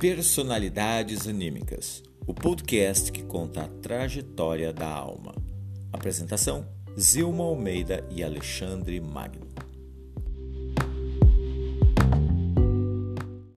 Personalidades Anímicas, o podcast que conta a trajetória da alma. Apresentação: Zilma Almeida e Alexandre Magno.